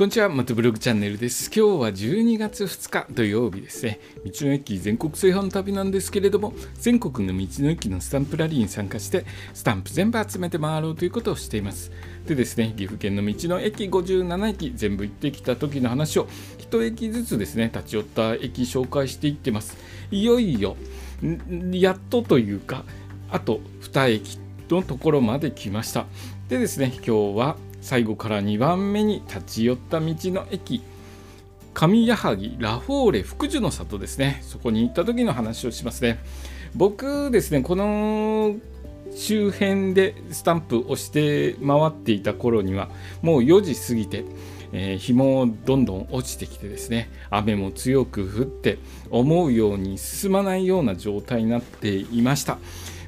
こんにちは、またブログチャンネルです。今日は12月2日土曜日ですね。道の駅全国制覇の旅なんですけれども、全国の道の駅のスタンプラリーに参加して、スタンプ全部集めて回ろうということをしています。でですね、岐阜県の道の駅57駅全部行ってきた時の話を、1駅ずつですね、立ち寄った駅紹介していってます。いよいよ、やっとというか、あと2駅のところまで来ました。でですね、今日は最後から2番目に立ち寄った道の駅。上矢作ラフォーレ福寿の里ですね。そこに行った時の話をしますね。僕ですねこの周辺でスタンプをして回っていた頃にはもう4時過ぎて、えー、日もどんどん落ちてきてですね雨も強く降って思うように進まないような状態になっていました。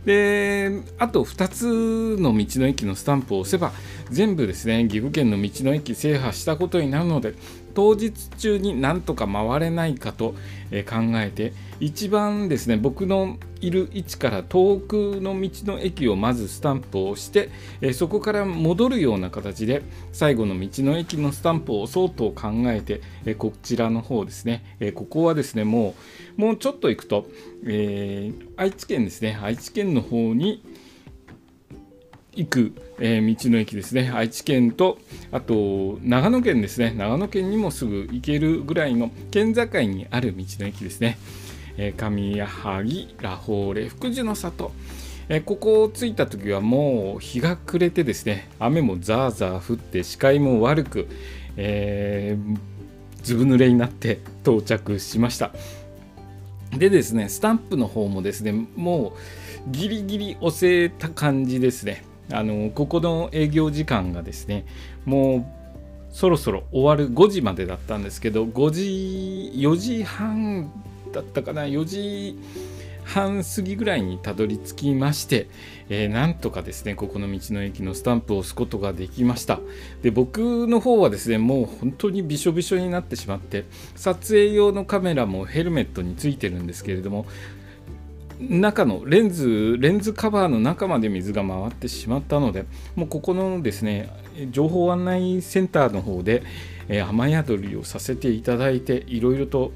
であと2つの道の駅のスタンプを押せば全部ですね岐阜県の道の駅制覇したことになるので当日中になんとか回れないかと考えて一番ですね僕のいる位置から遠くの道の駅をまずスタンプを押してそこから戻るような形で最後の道の駅のスタンプを押そうと考えてこちらの方ですね。ここはですねもうもうちょっと行くと、えー、愛知県ですね。愛知県の方に行く、えー、道の駅ですね。愛知県とあと長野県ですね。長野県にもすぐ行けるぐらいの県境にある道の駅ですね、えー、上矢作ラフォーレ福寿の里。えここを着いた時はもう日が暮れてですね。雨もザーザー降って視界も悪く、え、ずぶ濡れになって到着しました。でですねスタンプの方もですねもうギリギリ押せた感じですね。あのここの営業時間がですねもうそろそろ終わる5時までだったんですけど5時4時半だったかな4時半過ぎぐらいにたどり着きまして、えー、なんとかですねここの道の駅のスタンプを押すことができました。で僕の方はですねもう本当にびしょびしょになってしまって撮影用のカメラもヘルメットについてるんですけれども中のレンズレンズカバーの中まで水が回ってしまったのでもうここのですね情報案内センターの方で、えー、雨宿りをさせていただいていろいろと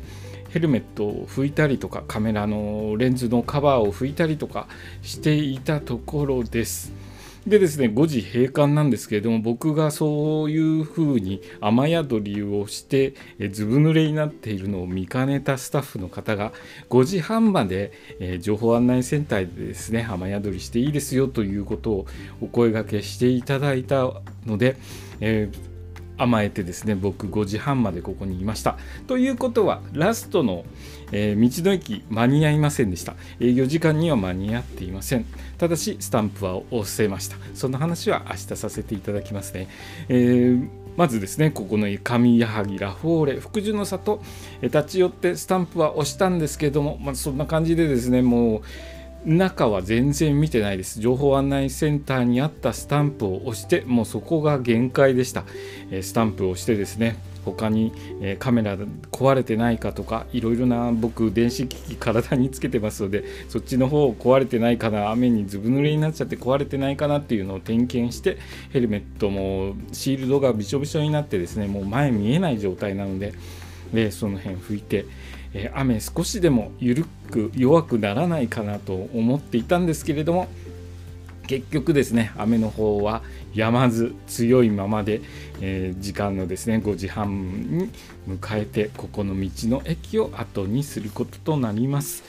ヘルメットを拭いたりとかカメラのレンズのカバーを拭いたりとかしていたところです。でですね5時閉館なんですけれども僕がそういうふうに雨宿りをしてずぶ濡れになっているのを見かねたスタッフの方が5時半まで、え情報案内センターでですね雨宿りしていいですよということをお声がけしていただいたので、えー甘えてですね僕5時半までここにいました。ということはラストの、えー、道の駅間に合いませんでした。営業時間には間に合っていません。ただしスタンプは押せました。その話は明日させていただきますね、えー、まずですねここの上矢作ラフォーレ。福寿の里立ち寄ってスタンプは押したんですけども、まあ、そんな感じでですねもう中は全然見てないです。情報案内センターにあったスタンプを押して、もうそこが限界でした。スタンプを押してですね、他に、カメラ壊れてないかとか、いろいろな僕、電子機器体につけてますので、そっちの方壊れてないかな、雨にずぶ濡れになっちゃって壊れてないかなっていうのを点検して、ヘルメットもシールドがびしょびしょになってですね、もう前見えない状態なので、でその辺拭いて、えー、雨少しでも緩く弱くならないかなと思っていたんですけれども結局ですね雨の方は止まず強いままで、えー、時間のですね5時半に迎えてここの道の駅を後にすることとなります。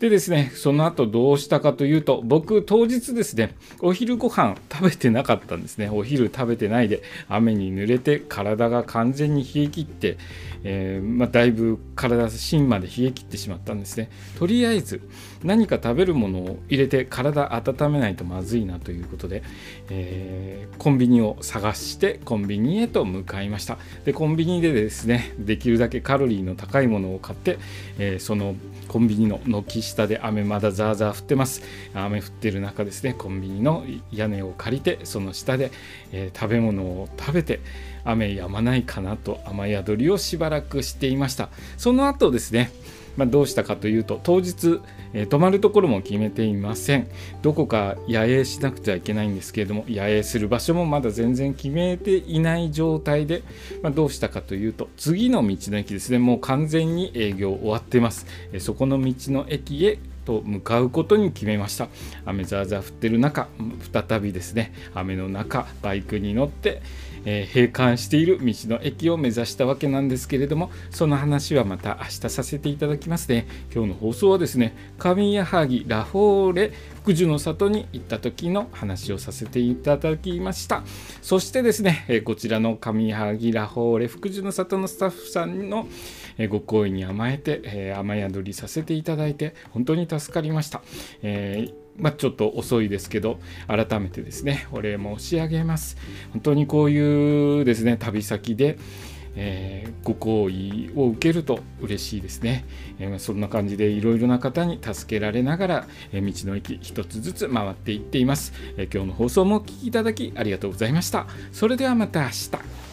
でですね、その後どうしたかというと、僕当日ですね、お昼ご飯食べてなかったんですね。お昼食べてないで、雨に濡れて体が完全に冷え切って、えー、まあ、だいぶ体芯まで冷え切ってしまったんですね。とりあえず何か食べるものを入れて体温めないとまずいなということで、えー、コンビニを探してコンビニへと向かいました。で、コンビニでですね、できるだけカロリーの高いものを買って、えー、そのコンビニの軒下下で雨まだザーザー降ってます。雨降ってる中ですねコンビニの屋根を借りてその下で、えー、食べ物を食べて雨止まないかなと雨宿りをしばらくしていました。その後ですねまあ、どうしたかというと当日、えー、泊まるところも決めていません。どこか野営しなくてはいけないんですけれども野営する場所もまだ全然決めていない状態で、まあ、どうしたかというと次の道の駅ですね。もう完全に営業終わってます、え、そこの道の駅へと向かうことに決めました。雨ざーざー降ってる中再びですね雨の中バイクに乗って、えー、閉館している道の駅を目指したわけなんですけれどもその話はまた明日させていただきますね。今日の放送はですね上谷萩ラフォーレ福寿の里に行った時の話をさせていただきました。そしてですね、えこちらの上萩ラフォーレ福寿の里のスタッフさんのご好意に甘えて、え雨宿りさせていただいて本当に助かりました、えーまあ、ちょっと遅いですけど改めてですねお礼申し上げます。本当にこういうですね旅先でえー、ご好意を受けると嬉しいですね、えー、そんな感じでいろいろな方に助けられながら、えー、道の駅一つずつ回っていっています、え今日の放送もお聴きいただきありがとうございました。それではまた明日。